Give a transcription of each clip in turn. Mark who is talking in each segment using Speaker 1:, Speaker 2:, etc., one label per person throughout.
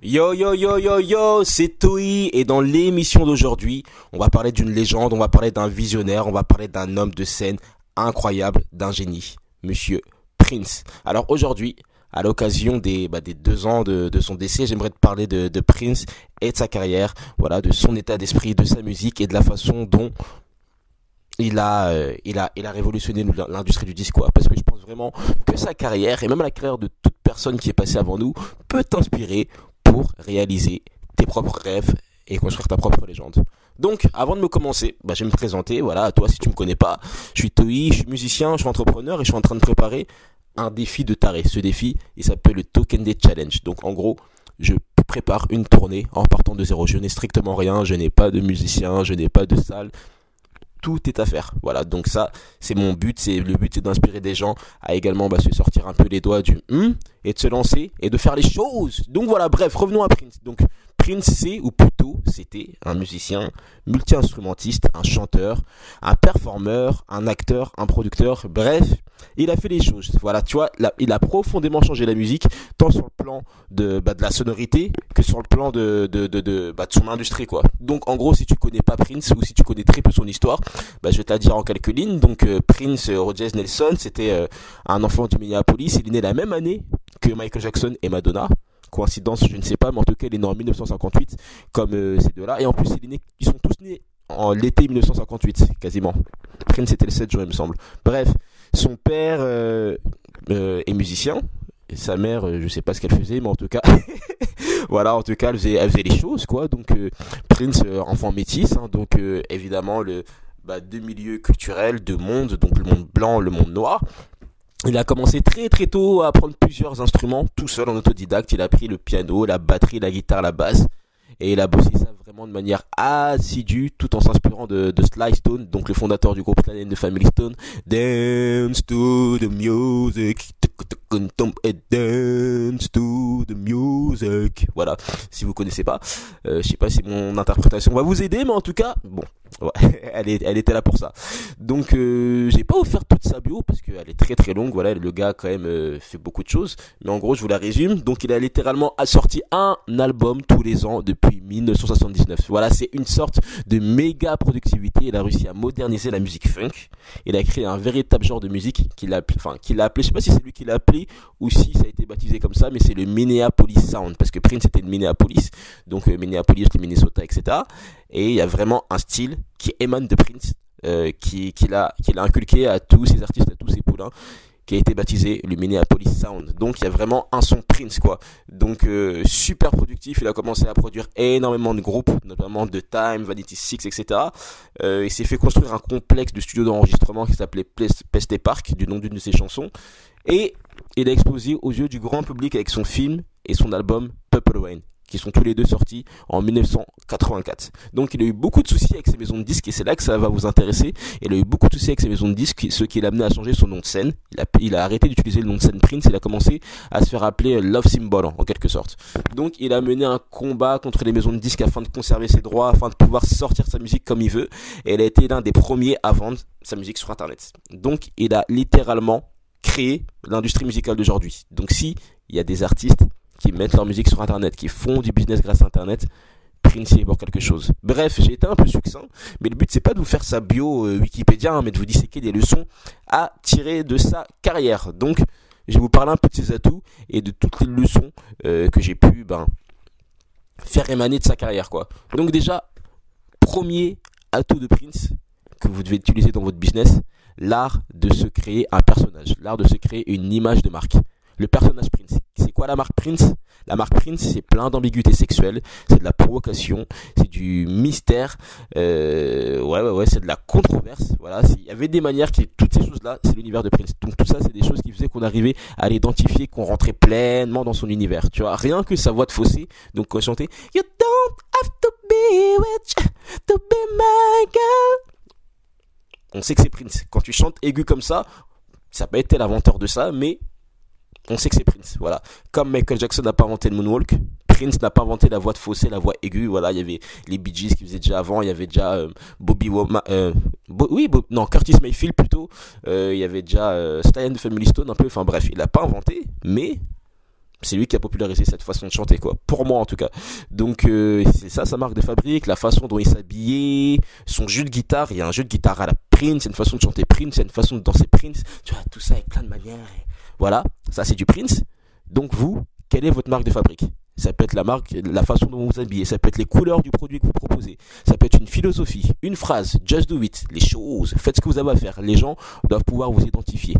Speaker 1: Yo yo yo yo yo, c'est Toi et dans l'émission d'aujourd'hui, on va parler d'une légende, on va parler d'un visionnaire, on va parler d'un homme de scène incroyable, d'un génie, Monsieur Prince. Alors aujourd'hui, à l'occasion des, bah, deux ans de, son décès, j'aimerais te parler de, Prince et de sa carrière, voilà, de son état d'esprit, de sa musique et de la façon dont il a, euh, révolutionné l'industrie du disque. Parce que je pense vraiment que sa carrière et même la carrière de toute personne qui est passée avant nous peut t'inspirer pour réaliser tes propres rêves et construire ta propre légende. Donc, avant de me commencer, bah, je vais me présenter. Voilà, toi, si tu me connais pas, je suis Toi, je suis musicien, je suis entrepreneur et je suis en train de préparer un défi de taré. Ce défi, il s'appelle le Token Day Challenge. Donc, en gros, je prépare une tournée en partant de zéro. Je n'ai strictement rien, je n'ai pas de musicien, je n'ai pas de salle, tout est à faire. Voilà, donc ça, c'est mon but. C'est le but, c'est d'inspirer des gens à également bah, se sortir un peu les doigts du hum et de se lancer et de faire les choses. Donc voilà, bref, revenons à Prince. Donc Prince, c'est ou plutôt c'était un musicien, multi-instrumentiste, un chanteur, un performeur, un acteur, un producteur. Bref, il a fait les choses. Voilà, tu vois, il a profondément changé la musique, tant sur le plan de, bah, de la sonorité que sur le plan de, de, bah, de son industrie, quoi. Donc, en gros, si tu connais pas Prince ou si tu connais très peu son histoire, bah, je vais te la dire en quelques lignes. Donc, euh, Prince euh, Rogers Nelson, c'était euh, un enfant du Minneapolis. Il est né la même année que Michael Jackson et Madonna coïncidence, je ne sais pas, mais en tout cas, il est né en 1958, comme ces deux-là. Et en plus, ils sont tous nés en l'été 1958, quasiment. Prince était le 7 juin, il me semble. Bref, son père euh, euh, est musicien. Sa mère, euh, je sais pas ce qu'elle faisait, mais en tout cas, voilà, en tout cas, elle faisait, elle faisait les choses, quoi. Donc, Prince, enfant métis, hein, donc évidemment le bah, deux milieux culturels, deux mondes, donc le monde blanc, le monde noir. Il a commencé très très tôt à apprendre plusieurs instruments, tout seul en autodidacte. Il a appris le piano, la batterie, la guitare, la basse et il a bossé ça vraiment de manière assidue tout en s'inspirant de, de Sly Stone, donc le fondateur du groupe Sly de Family Stone. Dance to the music, dance to the music. Voilà, si vous connaissez pas, euh, je sais pas si mon interprétation va vous aider, mais en tout cas, bon, elle était là pour ça. Donc euh, j'ai pas offert toute sa bio parce qu'elle est très très longue. Voilà, le gars quand même euh, fait beaucoup de choses. Mais en gros, je vous la résume. Donc il a littéralement sorti un album tous les ans depuis 1979. Voilà, c'est une sorte de méga productivité. Il a réussi à moderniser la musique funk. Il a créé un véritable genre de musique qu'il a, enfin qu'il a appelé. Je sais pas si c'est lui qui l'a appelé ou si ça a été baptisé comme ça, mais c'est le Minneapolis Sound parce que Prince était de Minneapolis, donc euh, Minneapolis, Minnesota, etc. Et il y a vraiment un style qui émane de Prince, euh, qui qu'il a qu'il a inculqué à tous ses artistes, à tous ses poulains, qui a été baptisé le Minneapolis Sound. Donc il y a vraiment un son Prince quoi. Donc euh, super productif. Il a commencé à produire énormément de groupes, notamment de Time, Vanity Six, etc. Euh, il s'est fait construire un complexe de studios d'enregistrement qui s'appelait Peste Park, du nom d'une de ses chansons. Et il a explosé aux yeux du grand public avec son film et son album Purple Rain qui sont tous les deux sortis en 1984. Donc il a eu beaucoup de soucis avec ses maisons de disques et c'est là que ça va vous intéresser. Il a eu beaucoup de soucis avec ses maisons de disques, ce qui l'a amené à changer son nom de scène. Il a, il a arrêté d'utiliser le nom de scène Prince, il a commencé à se faire appeler Love Symbol en quelque sorte. Donc il a mené un combat contre les maisons de disques afin de conserver ses droits, afin de pouvoir sortir sa musique comme il veut. Et il a été l'un des premiers à vendre sa musique sur Internet. Donc il a littéralement créé l'industrie musicale d'aujourd'hui. Donc si il y a des artistes qui mettent leur musique sur Internet, qui font du business grâce à Internet, Prince est pour quelque chose. Bref, j'ai été un peu succinct, mais le but c'est pas de vous faire sa bio euh, Wikipédia, hein, mais de vous disséquer des leçons à tirer de sa carrière. Donc, je vais vous parler un peu de ses atouts et de toutes les leçons euh, que j'ai pu ben, faire émaner de sa carrière. Donc déjà, premier atout de Prince que vous devez utiliser dans votre business, l'art de se créer un personnage, l'art de se créer une image de marque le personnage Prince. C'est quoi la marque Prince? La marque Prince, c'est plein d'ambiguïté sexuelle, c'est de la provocation, c'est du mystère, euh, ouais, ouais, ouais, c'est de la controverse. Voilà, il y avait des manières qui, toutes ces choses-là, c'est l'univers de Prince. Donc tout ça, c'est des choses qui faisaient qu'on arrivait à l'identifier, qu'on rentrait pleinement dans son univers. Tu vois, rien que sa voix de fossé. Donc quand chantait You don't have to be to be my girl. On sait que c'est Prince. Quand tu chantes aigu comme ça, ça peut être l'inventeur de ça, mais on sait que c'est Prince, voilà. Comme Michael Jackson n'a pas inventé le moonwalk, Prince n'a pas inventé la voix de fossé, la voix aiguë, voilà. Il y avait les Bee Gees qui faisaient déjà avant, il y avait déjà euh, Bobby Womack, euh, oui, non, Curtis Mayfield plutôt. Euh, il y avait déjà euh, Stallion de Family Stone un peu. Enfin bref, il n'a pas inventé, mais C'est lui qui a popularisé cette façon de chanter, quoi. Pour moi, en tout cas. Donc, euh, c'est ça sa marque de fabrique, la façon dont il s'habillait, son jeu de guitare. Il y a un jeu de guitare à la Prince, c'est une façon de chanter Prince, c'est une façon de danser Prince. Tu vois, tout ça avec plein de manières. Voilà, ça c'est du Prince. Donc vous, quelle est votre marque de fabrique? Ça peut être la marque, la façon dont vous vous habillez, ça peut être les couleurs du produit que vous proposez, ça peut être une philosophie, une phrase, just do it, les choses, faites ce que vous avez à faire. Les gens doivent pouvoir vous identifier.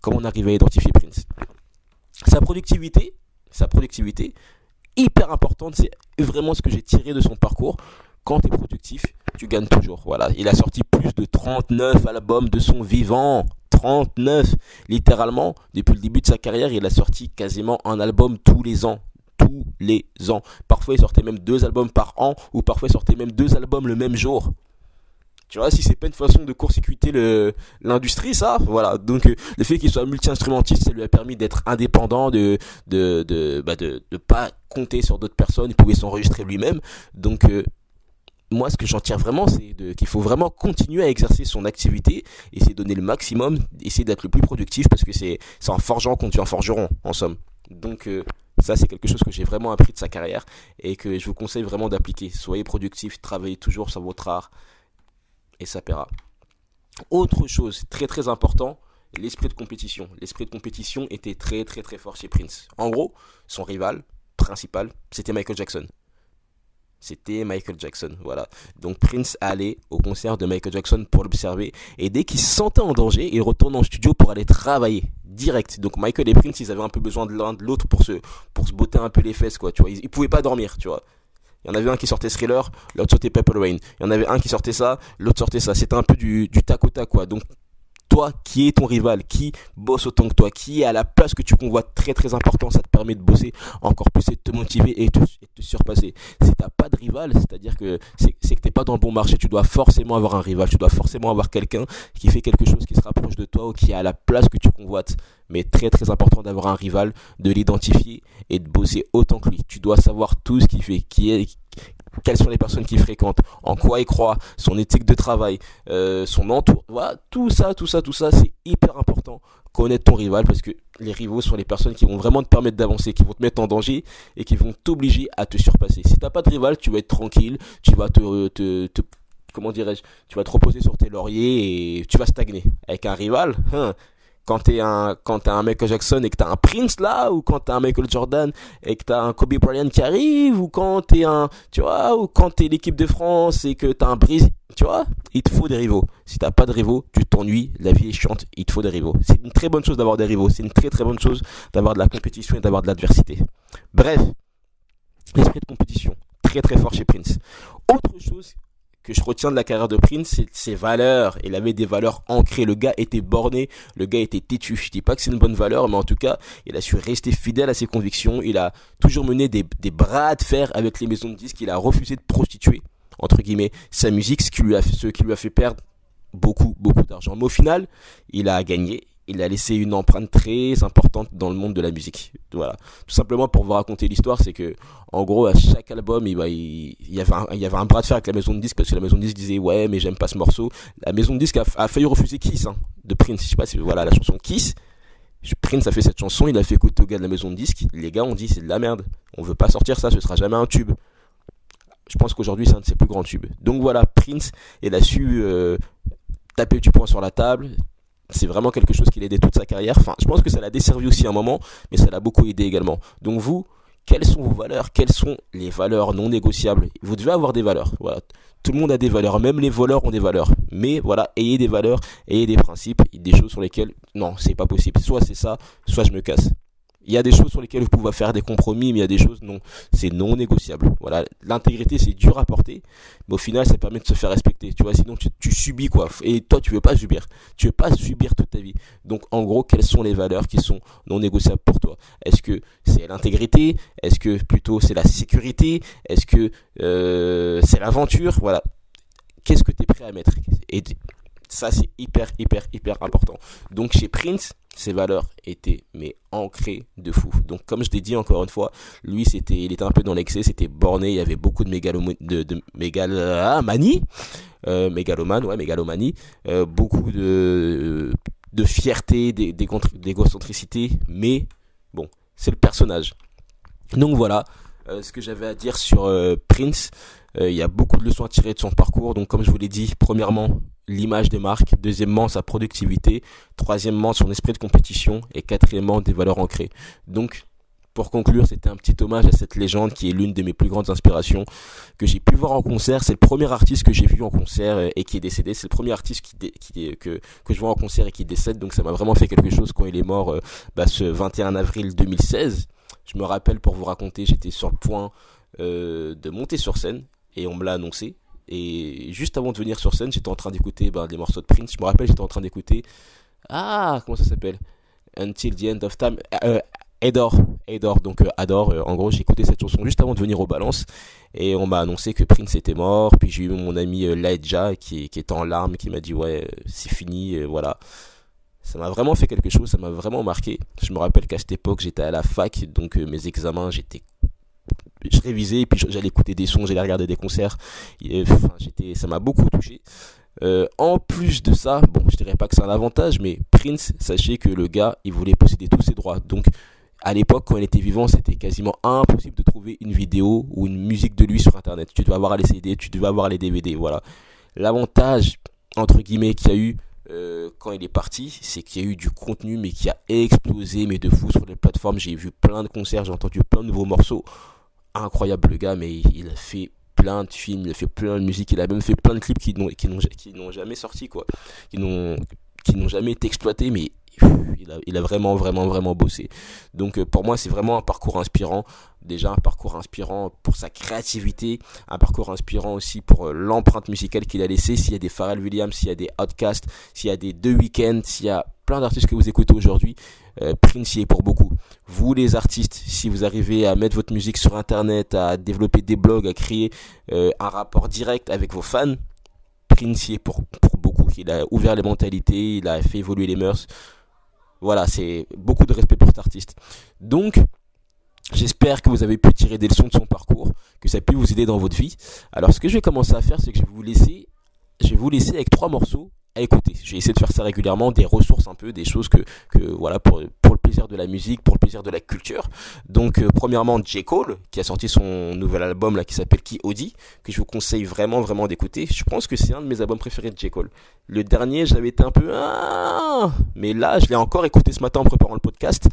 Speaker 1: Comment on arrive à identifier Prince? Sa productivité, sa productivité, hyper importante, c'est vraiment ce que j'ai tiré de son parcours. Quand tu es productif, tu gagnes toujours. Voilà, il a sorti plus de 39 albums de son vivant. 39, littéralement, depuis le début de sa carrière, il a sorti quasiment un album tous les ans tous les ans. Parfois, il sortait même deux albums par an, ou parfois, il sortait même deux albums le même jour. Tu vois, si c'est pas une façon de court-circuiter l'industrie, ça, voilà. Donc, euh, le fait qu'il soit multi-instrumentiste, ça lui a permis d'être indépendant, de de de, bah de de pas compter sur d'autres personnes. Il pouvait s'enregistrer lui-même. Donc, euh, moi, ce que j'en tire vraiment, c'est qu'il faut vraiment continuer à exercer son activité, essayer de donner le maximum, essayer d'être le plus productif, parce que c'est en forgeant qu'on devient forgeron, en somme. Donc, euh, ça, c'est quelque chose que j'ai vraiment appris de sa carrière et que je vous conseille vraiment d'appliquer. Soyez productif, travaillez toujours sur votre art et ça paiera. Autre chose très très important, l'esprit de compétition. L'esprit de compétition était très très très fort chez Prince. En gros, son rival principal, c'était Michael Jackson. C'était Michael Jackson, voilà. Donc Prince allait au concert de Michael Jackson pour l'observer et dès qu'il se sentait en danger, il retourne en studio pour aller travailler direct. Donc Michael et Prince, ils avaient un peu besoin de l'un de l'autre pour se pour se botter un peu les fesses quoi, tu vois. Ils, ils pouvaient pas dormir, tu vois. Il y en avait un qui sortait Thriller, l'autre sortait Pepper Rain. Il y en avait un qui sortait ça, l'autre sortait ça. C'était un peu du, du tac quoi. Donc qui est ton rival, qui bosse autant que toi, qui est à la place que tu convoites très très important, ça te permet de bosser encore plus et de te motiver et de te, surpasser. Si t'as pas de rival, c'est-à-dire que c'est que t'es pas dans le bon marché, tu dois forcément avoir un rival, tu dois forcément avoir quelqu'un qui fait quelque chose qui se rapproche de toi ou qui est à la place que tu convoites. Mais très très important d'avoir un rival, de l'identifier et de bosser autant que lui. Tu dois savoir tout ce qu'il fait, qui est quelles sont les personnes qu'il fréquente, en quoi il croit, son éthique de travail, euh, son entour, voilà, tout ça, tout ça, tout ça, c'est hyper important. Connaître ton rival parce que les rivaux sont les personnes qui vont vraiment te permettre d'avancer, qui vont te mettre en danger et qui vont t'obliger à te surpasser. Si t'as pas de rival, tu vas être tranquille, tu vas te, te comment dirais-je, tu vas te reposer sur tes lauriers et tu vas stagner. Avec un rival, hein, quand t'es un quand un Michael Jackson et que t'as un Prince là ou quand t'es un Michael Jordan et que t'as un Kobe Bryant qui arrive ou quand t'es un tu vois ou quand t'es l'équipe de France et que t'as un Brésil tu vois il te faut des rivaux. Si t'as pas de rivaux tu t'ennuies la vie est chiante il te faut des rivaux. C'est une très bonne chose d'avoir des rivaux c'est une très très bonne chose d'avoir de la compétition et d'avoir de l'adversité. Bref l'esprit de compétition très très fort chez Prince. Autre chose que je retiens de la carrière de Prince, c'est ses valeurs. Il avait des valeurs ancrées. Le gars était borné, le gars était têtu. Je dis pas que c'est une bonne valeur, mais en tout cas, il a su rester fidèle à ses convictions. Il a toujours mené des, bras de fer avec les maisons de disques. Il a refusé de prostituer, entre guillemets, sa musique, ce qui lui a fait, ce qui lui a fait perdre beaucoup, beaucoup d'argent. Mais au final, il a gagné il a laissé une empreinte très importante dans le monde de la musique. Voilà. Tout simplement pour vous raconter l'histoire, c'est que, en gros, à chaque album, il, il, y avait un, il y avait un bras de fer avec la maison de disque parce que la maison de disque disait, ouais, mais j'aime pas ce morceau. La maison de disque a, failli refuser Kiss, hein, de Prince. Je sais pas si, voilà, la chanson Kiss. Prince a fait cette chanson, il a fait écouter aux gars de la maison de disque. Les gars ont dit, c'est de la merde. On veut pas sortir ça, ce sera jamais un tube. Je pense qu'aujourd'hui, c'est un de ses plus grands tubes. Donc voilà, Prince, il a su, euh, taper du poing sur la table, c'est vraiment quelque chose qui l'a aidé toute sa carrière. Je pense que ça l'a desservi aussi un moment, mais ça l'a beaucoup aidé également. Donc vous, quelles sont vos valeurs? Quelles sont les valeurs non négociables? Vous devez avoir des valeurs. Voilà. Tout le monde a des valeurs, même les voleurs ont des valeurs. Mais voilà, ayez des valeurs, ayez des principes, des choses sur lesquelles non, c'est pas possible. Soit c'est ça, soit je me casse. Il y a des choses sur lesquelles vous pouvez faire des compromis, mais il y a des choses non, c'est non négociable. Voilà, l'intégrité c'est dur à porter, mais au final ça permet de se faire respecter. Tu vois, sinon tu, subis quoi. Et toi tu veux pas subir, tu veux pas subir toute ta vie. Donc en gros, quelles sont les valeurs qui sont non négociables pour toi? Est-ce que c'est l'intégrité? Est-ce que plutôt c'est la sécurité? Est-ce que euh, c'est l'aventure? Voilà. Qu'est-ce que tu es prêt à mettre? Et ça c'est hyper hyper hyper important. Donc chez Prince ses valeurs étaient mais ancrées de fou. Donc comme je l'ai dit encore une fois, lui c'était il était un peu dans l'excès, c'était borné, il y avait beaucoup de mégalomanie euh, mégalomanie, euh, beaucoup de de fierté, d'égocentricité, mais bon, c'est le personnage. Donc voilà euh, ce que j'avais à dire sur Prince. Il y a beaucoup de leçons à tirer de son parcours. Donc comme je vous l'ai dit, premièrement, l'image de marque, deuxièmement, sa productivité, troisièmement, son esprit de compétition et quatrièmement, des valeurs ancrées. Donc pour conclure, c'était un petit hommage à cette légende qui est l'une de mes plus grandes inspirations que j'ai pu voir en concert. C'est le premier artiste que j'ai vu en concert et qui est décédé. C'est le premier artiste qui, que, que je vois en concert et qui décède. Donc ça m'a vraiment fait quelque chose quand il est mort bah, ce 21 avril 2016. Je me rappelle pour vous raconter, j'étais sur le point euh, de monter sur scène et on me l'a annoncé. Et juste avant de venir sur scène, j'étais en train d'écouter ben, des morceaux de Prince. Je me rappelle, j'étais en train d'écouter. Ah, comment ça s'appelle? Until the End of Time. Euh, Adore, Adore, donc euh, Adore, euh, en gros écouté cette chanson juste avant de venir au balance et on m'a annoncé que Prince était mort, puis j'ai eu mon ami euh, Laedja qui, qui est en larmes, qui m'a dit ouais c'est fini, voilà ça m'a vraiment fait quelque chose, ça m'a vraiment marqué. Je me rappelle qu'à cette époque, j'étais à la fac, donc euh, mes examens, j'étais je révisais, puis j'allais écouter des sons, j'allais regarder des concerts. enfin, j'étais, ça m'a beaucoup touché. Euh, en plus de ça, bon, je dirais pas que c'est un avantage, mais Prince, sachez que le gars, il voulait posséder tous ses droits. Donc, à l'époque, quand il était vivant, c'était quasiment impossible de trouver une vidéo ou une musique de lui sur Internet. Tu devais avoir les CD, tu devais avoir les DVD, voilà. L'avantage, entre guillemets, qu'il y a eu, euh, quand il est parti, c'est qu'il y a eu du contenu, mais qui a explosé, mais de fou sur les plateformes. J'ai vu plein de concerts, j'ai entendu plein de nouveaux morceaux. Incroyable le gars, mais il a fait plein de films, il a fait plein de musique, il a même fait plein de clips qui n'ont, qui n'ont, jamais sorti, quoi. Qui n'ont, qui n'ont jamais été exploités, mais il a, il a, vraiment, vraiment, vraiment bossé. Donc euh, pour moi, c'est vraiment un parcours inspirant. Déjà un parcours inspirant pour sa créativité, un parcours inspirant aussi pour euh, l'empreinte musicale qu'il a laissée. S'il y a des Pharrell Williams, s'il y a des Outcast, s'il y a des The Weeknd, s'il y a plein d'artistes que vous écoutez aujourd'hui, euh, Prince est pour beaucoup. Vous les artistes, si vous arrivez à mettre votre musique sur Internet, à développer des blogs, à créer un rapport direct avec vos fans, Prince est pour, pour beaucoup. Il a ouvert les mentalités, il a fait évoluer les mœurs. Voilà, c'est beaucoup de respect pour cet artiste. Donc, j'espère que vous avez pu tirer des leçons de son parcours, que ça a pu vous aider dans votre vie. Alors, ce que je vais commencer à faire, c'est que je vais vous laisser, je vais vous laisser avec trois morceaux à écouter. J'ai essayé de faire ça régulièrement, des ressources un peu, des choses que, que voilà, pour, pour le plaisir de la musique, pour le plaisir de la culture. Donc, euh, premièrement, J. Cole, qui a sorti son nouvel album là, qui s'appelle Qui Audi, que je vous conseille vraiment, vraiment d'écouter. Je pense que c'est un de mes albums préférés de J. Cole. Le dernier, j'avais été un peu, ah, mais là, je l'ai encore écouté ce matin en préparant le podcast.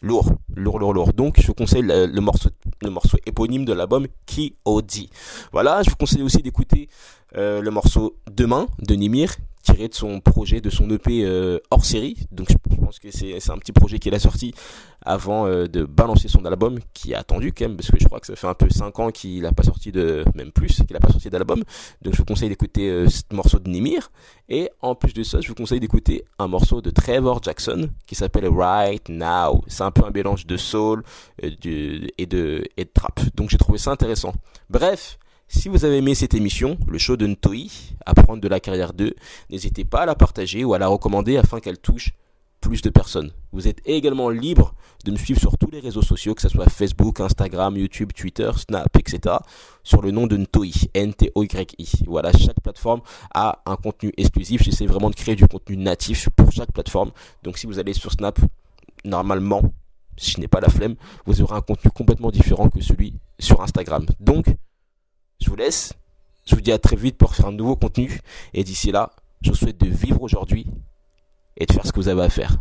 Speaker 1: Lourd, lourd, lourd, lourd. Donc, je vous conseille le, morceau, le morceau éponyme de l'album Qui Audi. Voilà, je vous conseille aussi d'écouter euh, le morceau Demain de Nimir, tiré de son projet, de son EP euh, hors série. Donc je pense que c'est un petit projet qu'il a sorti avant euh, de balancer son album, qui a attendu quand même, parce que je crois que ça fait un peu 5 ans qu'il n'a pas sorti de, même plus, qu'il n'a pas sorti d'album. Donc je vous conseille d'écouter euh, ce morceau de Nimir. Et en plus de ça, je vous conseille d'écouter un morceau de Trevor Jackson qui s'appelle Right Now. C'est un peu un mélange de soul et de, et de trap. Donc j'ai trouvé ça intéressant. Bref, si vous avez aimé cette émission, le show de Ntoi, Apprendre de la carrière 2, n'hésitez pas à la partager ou à la recommander afin qu'elle touche plus de personnes. Vous êtes également libre de me suivre sur tous les réseaux sociaux, que ce soit Facebook, Instagram, YouTube, Twitter, Snap, etc. sur le nom de Ntoi, N-T-O-Y-I. Voilà, chaque plateforme a un contenu exclusif. J'essaie vraiment de créer du contenu natif pour chaque plateforme. Donc si vous allez sur Snap, normalement, si je n'ai pas la flemme, vous aurez un contenu complètement différent que celui sur Instagram. Donc, je vous laisse. Je vous dis à très vite pour faire un nouveau contenu. Et d'ici là, je vous souhaite de vivre aujourd'hui et de faire ce que vous avez à faire.